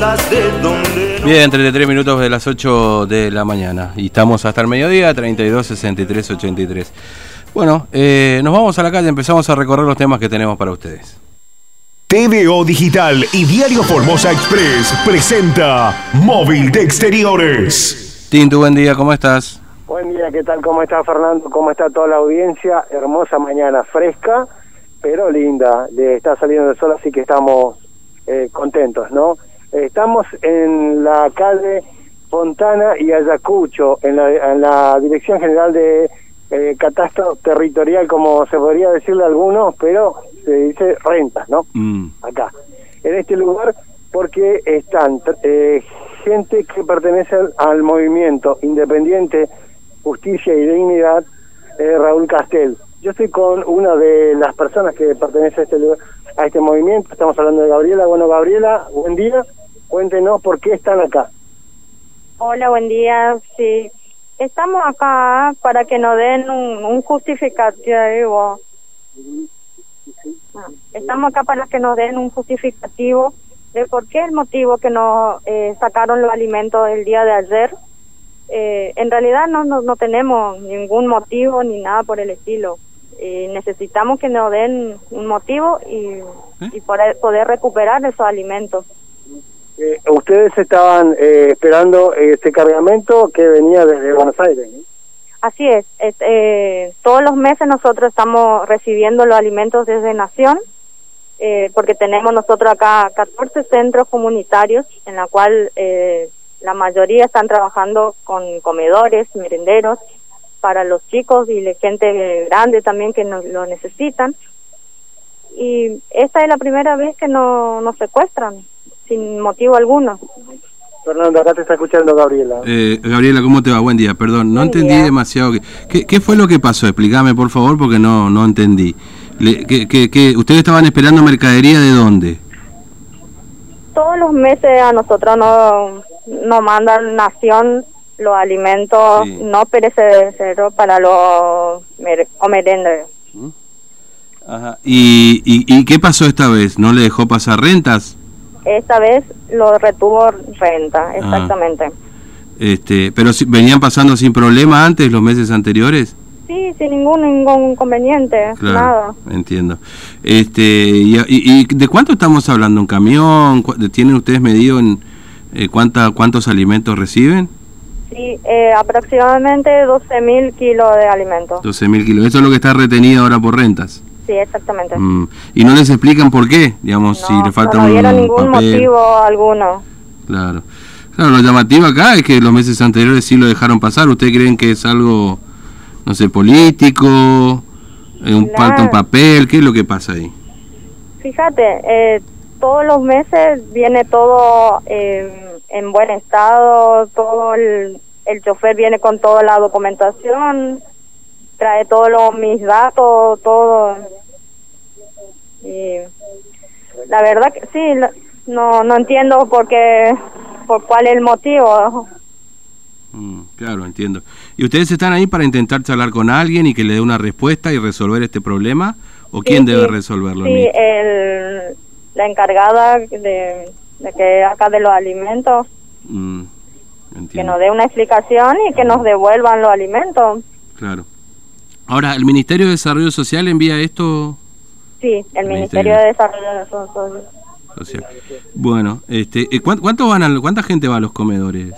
casas de donde... Bien, 33 minutos de las 8 de la mañana. Y estamos hasta el mediodía, 32, 63, 83. Bueno, eh, nos vamos a la calle, empezamos a recorrer los temas que tenemos para ustedes. TVO Digital y Diario Formosa Express presenta Móvil de Exteriores. Tintu, buen día, ¿cómo estás? Buen día, ¿qué tal? ¿Cómo está Fernando? ¿Cómo está toda la audiencia? Hermosa mañana, fresca, pero linda. Le está saliendo el sol, así que estamos eh, contentos, ¿no? Estamos en la calle Fontana y Ayacucho, en la, en la Dirección General de eh, Catastro Territorial, como se podría decirle a algunos, pero se dice rentas, ¿no? Mm, Acá. En este lugar, porque están eh, gente que pertenece al, movimiento independiente Justicia y Dignidad, eh, Raúl Castel. Yo estoy con una de las personas que pertenece a este, a este movimiento, estamos hablando de Gabriela. Bueno, Gabriela, buen día. Cuéntenos por qué están acá. Hola, buen día. Sí, estamos acá para que nos den un, un justificativo. Ah, Estamos acá para que nos den un justificativo de por qué el motivo que nos eh, sacaron los alimentos el día de ayer. Eh, en realidad no, no, no tenemos ningún motivo ni nada por el estilo. Eh, necesitamos que nos den un motivo y, y poder, poder recuperar esos alimentos. Eh, ustedes estaban eh, esperando este cargamento que venía desde Buenos Aires. Así es, eh, todos los meses nosotros estamos recibiendo los alimentos desde Nación, eh, porque tenemos nosotros acá 14 centros comunitarios, en la cual la mayoría están trabajando con comedores, merenderos, para los chicos y la gente grande también que nos lo necesitan. Y esta es la primera vez que no, nos secuestran, sin motivo alguno. Fernando, acá te está escuchando Gabriela. Eh, Gabriela, ¿cómo te va? Buen día, perdón, no Buen entendí día. demasiado. ¿Qué, qué, qué fue lo que pasó? Explícame, por favor, porque no, no entendí. Le- ¿qué, qué, qué- ustedes estaban esperando mercadería de dónde? Todos los meses a nosotros nos, nos mandan Nación los alimentos Sí. no perecederos para los mer o merenderos. Ajá. ¿Y, y, y qué pasó esta vez? ¿No le dejó pasar rentas? Esta vez lo retuvo Ah. renta, exactamente. Este, pero si, venían pasando sin problema antes, los meses anteriores. Sí, sin ningún, ningún inconveniente, nada. entiendo. Este, y, y- y de cuánto estamos hablando? ¿Un camión? ¿Cu- ¿Tienen ustedes medido en eh, cuánta, cuántos alimentos reciben? Sí, eh, aproximadamente 12 mil kilos de alimentos. 12.000 kilos. Eso es lo que está retenido ahora por rentas. Sí, exactamente. Mm, Y no les explican por qué, digamos, si No, le falta no un ningún papel. motivo alguno. Claro. Claro, lo llamativo acá es que los meses anteriores sí lo dejaron pasar. ¿Ustedes creen que es algo, no sé, político? Eh, un, Claro. falta un papel? ¿Qué es lo que pasa ahí? Fíjate, eh, todos los meses viene todo eh, en buen estado, todo el, el chofer viene con toda la documentación, trae todos los, mis datos, todo. Y la verdad que sí, no, no entiendo por qué, por cuál es el motivo. Mm, claro, entiendo. ¿Y ustedes están ahí para intentar charlar con alguien y que le dé una respuesta y resolver este problema? ¿O quién Sí, debe sí. resolverlo? Sí, el, la encargada de, de que acá de los alimentos. Mm, que nos dé una explicación y que nos devuelvan los alimentos. Claro. Ahora, ¿el Ministerio de Desarrollo Social envía esto Sí, el Ministerio. Ministerio de Desarrollo Social. social? Bueno, este, eh, ¿cuán- ¿cuánto van a- ¿cuánta gente va a los comedores?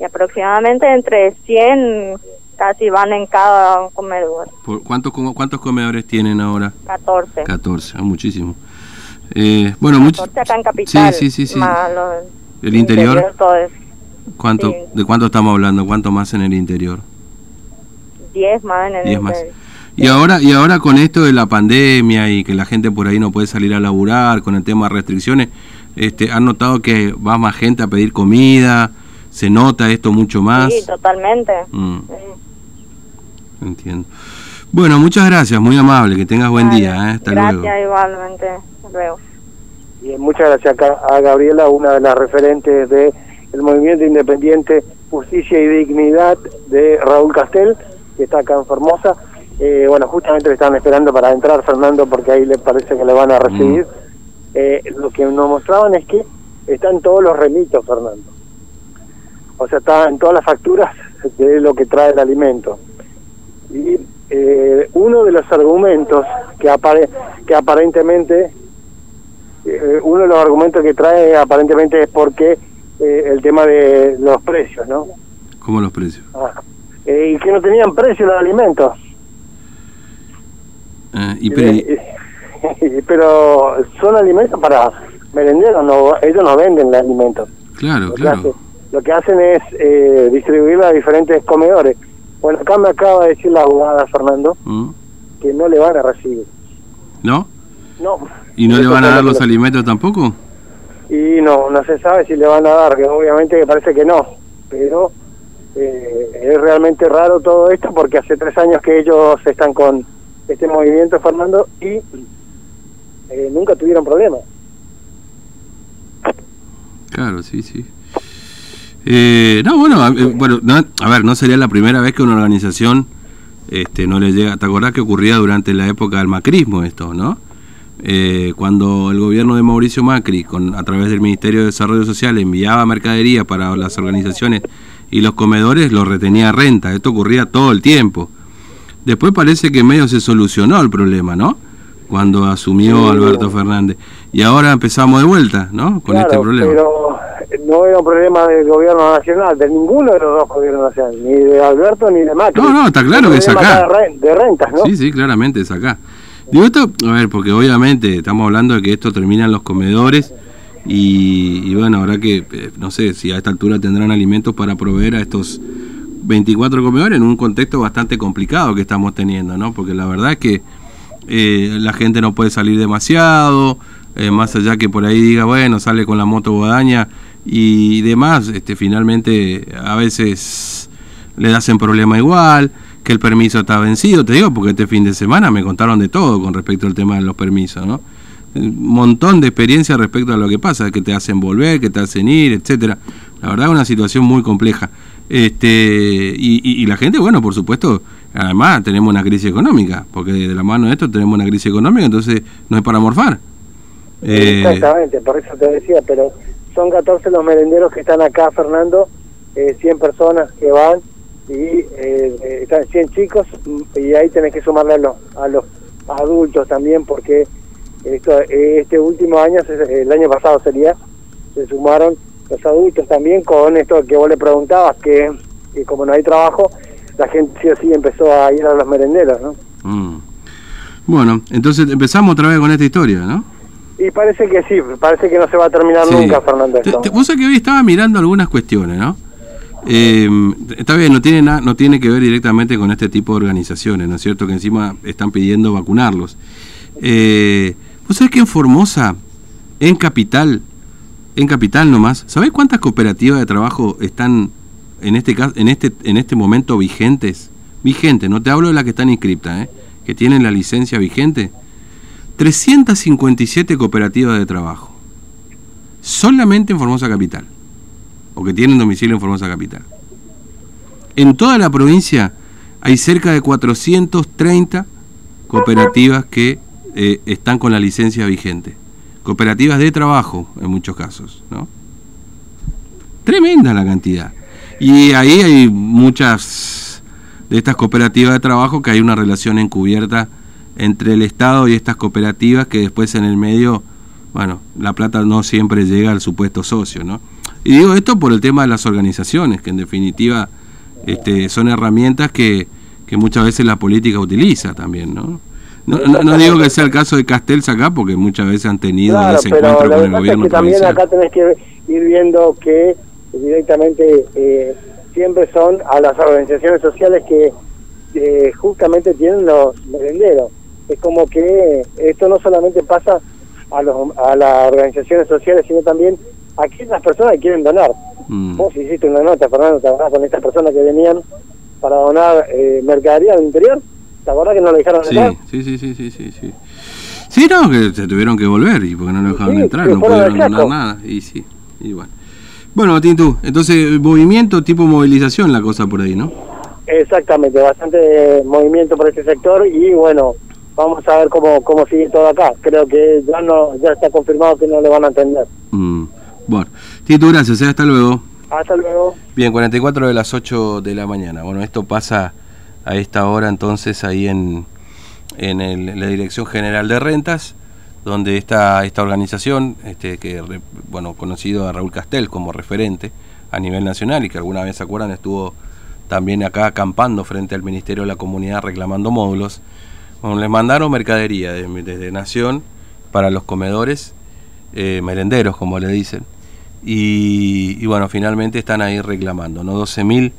Y aproximadamente entre 100 casi van en cada comedor, ¿Por ¿Cuántos, ¿Cuántos comedores tienen ahora? 14. 14, ah, muchísimo. Eh, bueno, mucho, 14 acá en Capital. Sí, sí, sí, sí. más los- ¿El interior? todo ¿Cuánto, sí. ¿De cuánto estamos hablando? ¿Cuánto más en el interior? 10 más en el 10 más. Y ahora, y ahora con esto de la pandemia y que la gente por ahí no puede salir a laburar, con el tema de restricciones, este, ¿han notado que va más gente a pedir comida? ¿Se nota esto mucho más? Sí, totalmente. Mm, Sí. entiendo. Bueno, muchas gracias, muy amable, que tengas buen Vale. día, ¿eh? hasta Gracias luego. igualmente. Hasta luego. Bien, muchas gracias acá a Gabriela, una de las referentes del movimiento independiente Justicia y Dignidad de Raúl Castel, que está acá en Formosa. Eh, bueno, justamente le están esperando para entrar, Fernando, porque ahí le parece que le van a recibir. eh, lo que nos mostraban es que están todos los remitos, Fernando. O sea, están todas las facturas de lo que trae el alimento. Y eh, uno de los argumentos que, apare que aparentemente, eh, uno de los argumentos que trae aparentemente es porque el tema de los precios, ¿no? ¿Cómo los precios? Ah, eh, y que no tenían precio los alimentos. Y Y pero- son alimentos para merenderos, no, ellos no venden los alimentos. claro, Lo que, claro. hace- lo que hacen es eh, distribuirlo a diferentes comedores. Bueno, acá me acaba de decir la abogada Fernando ¿Mm? que no le van a recibir. ¿No? No. ¿Y no le van a dar lo los que- alimentos tampoco? Y no, no se sabe si le van a dar, que obviamente que parece que no, pero eh, es realmente raro todo esto porque hace tres años que ellos están con este movimiento, Fernando, y eh, nunca tuvieron problemas. Claro, sí, sí. Eh, no, bueno, a, eh, bueno, no, a ver, no sería la primera vez que una organización este, no le llega. ¿Te acordás que ocurría durante la época del macrismo esto, no? Eh, cuando el gobierno de Mauricio Macri, con, a través del Ministerio de Desarrollo Social, enviaba mercadería para las organizaciones y los comedores, lo retenía renta. Esto ocurría todo el tiempo. Después parece que medio se solucionó el problema, ¿no? Cuando asumió Sí. Alberto Fernández. Y ahora empezamos de vuelta, ¿no? Con este Claro, problema. Pero no era un problema del gobierno nacional, de ninguno de los dos gobiernos nacionales, ni de Alberto ni de Macri. No, no, está claro que es acá. De rentas, ¿no? Sí, sí, claramente es acá. Digo esto, a ver, porque obviamente estamos hablando de que esto termina en los comedores y, y bueno, ahora que, eh, no sé, si a esta altura tendrán alimentos para proveer a estos 24 comedores en un contexto bastante complicado que estamos teniendo, ¿no? Porque la verdad es que eh, la gente no puede salir demasiado, eh, más allá que por ahí diga, bueno, sale con la moto guadaña y demás, este, finalmente a veces le hacen problema igual, que el permiso está vencido, te digo, porque este fin de semana me contaron de todo con respecto al tema de los permisos, ¿no? Un montón de experiencia respecto a lo que pasa, que te hacen volver, que te hacen ir, etcétera. La verdad es una situación muy compleja. Este, y, la gente, bueno, por supuesto, además tenemos una crisis económica, porque de la mano de esto tenemos una crisis económica, entonces no es para morfar. Eh, Exactamente, por eso te decía, pero son 14 los merenderos que están acá, Fernando, eh, 100 personas que van y eh, están 100 chicos y ahí tenés que sumarle a los, a los adultos también porque esto, este último año, el año pasado sería, se sumaron los adultos también con esto que vos le preguntabas, que, que como no hay trabajo, la gente sí o sí empezó a ir a los merenderos, ¿no? mm. Bueno, entonces empezamos otra vez con esta historia, ¿no? Y parece que sí, parece que no se va a terminar Sí. nunca, Fernando. Te- te- vos sabés que hoy estaba mirando algunas cuestiones, ¿no? Eh, está bien, no tiene, na- no tiene que ver directamente con este tipo de organizaciones, ¿no es cierto? Que encima están pidiendo vacunarlos. Eh, ¿Vos sabés que en Formosa, en Capital, en Capital nomás, ¿sabés cuántas cooperativas de trabajo están en este, caso, en este, en este momento vigentes? Vigentes, no te hablo de las que están inscriptas, ¿eh? Que tienen la licencia vigente. 357 cooperativas de trabajo. Solamente en Formosa Capital. O que tienen domicilio en Formosa Capital. En toda la provincia hay cerca de 430 cooperativas que eh, están con la licencia vigente. Cooperativas de trabajo, en muchos casos, ¿no? Tremenda la cantidad. Y ahí hay muchas de estas cooperativas de trabajo que hay una relación encubierta entre el Estado y estas cooperativas que después en el medio, bueno, la plata no siempre llega al supuesto socio, ¿no? Y digo esto por el tema de las organizaciones, que en definitiva este, son herramientas que, que muchas veces la política utiliza también, ¿no? No, no- no digo que sea el caso de Castells acá, porque muchas veces han tenido Claro, ese encuentro con el es gobierno que también acá tenés que ir viendo que directamente eh, siempre son a las organizaciones sociales que eh, justamente tienen los merenderos. Es como que esto no solamente pasa a, los, a las organizaciones sociales, sino también a aquellas personas que quieren donar. Mm. Vos hiciste una nota, Fernando, ¿te acordás con estas personas que venían para donar eh, mercadería del interior? ¿Te acordás que no lo dejaron Sí, entrar? sí, sí, sí, sí, sí, sí. Sí, no, que se tuvieron que volver y porque no lo dejaron Sí, entrar, no pudieron saco. nada. Y sí, y bueno. Bueno, Tintu, entonces movimiento tipo movilización la cosa por ahí, ¿no? Exactamente, bastante movimiento por este sector y bueno, vamos a ver cómo, cómo sigue todo acá. Creo que ya no ya está confirmado que no le van a atender. Mm, bueno, Tito, gracias, ¿eh? hasta luego. Hasta luego. Bien, 44 de las 8 de la mañana. Bueno, esto pasa a esta hora entonces ahí en, en, la Dirección General de Rentas, donde está esta organización, este, que bueno, conocido a Raúl Castel como referente a nivel nacional y que alguna vez se acuerdan estuvo también acá acampando frente al Ministerio de la Comunidad reclamando módulos. Bueno, les mandaron mercadería desde, Nación para los comedores, eh, merenderos como le dicen, y, y, bueno, finalmente están ahí reclamando, ¿no? 12.000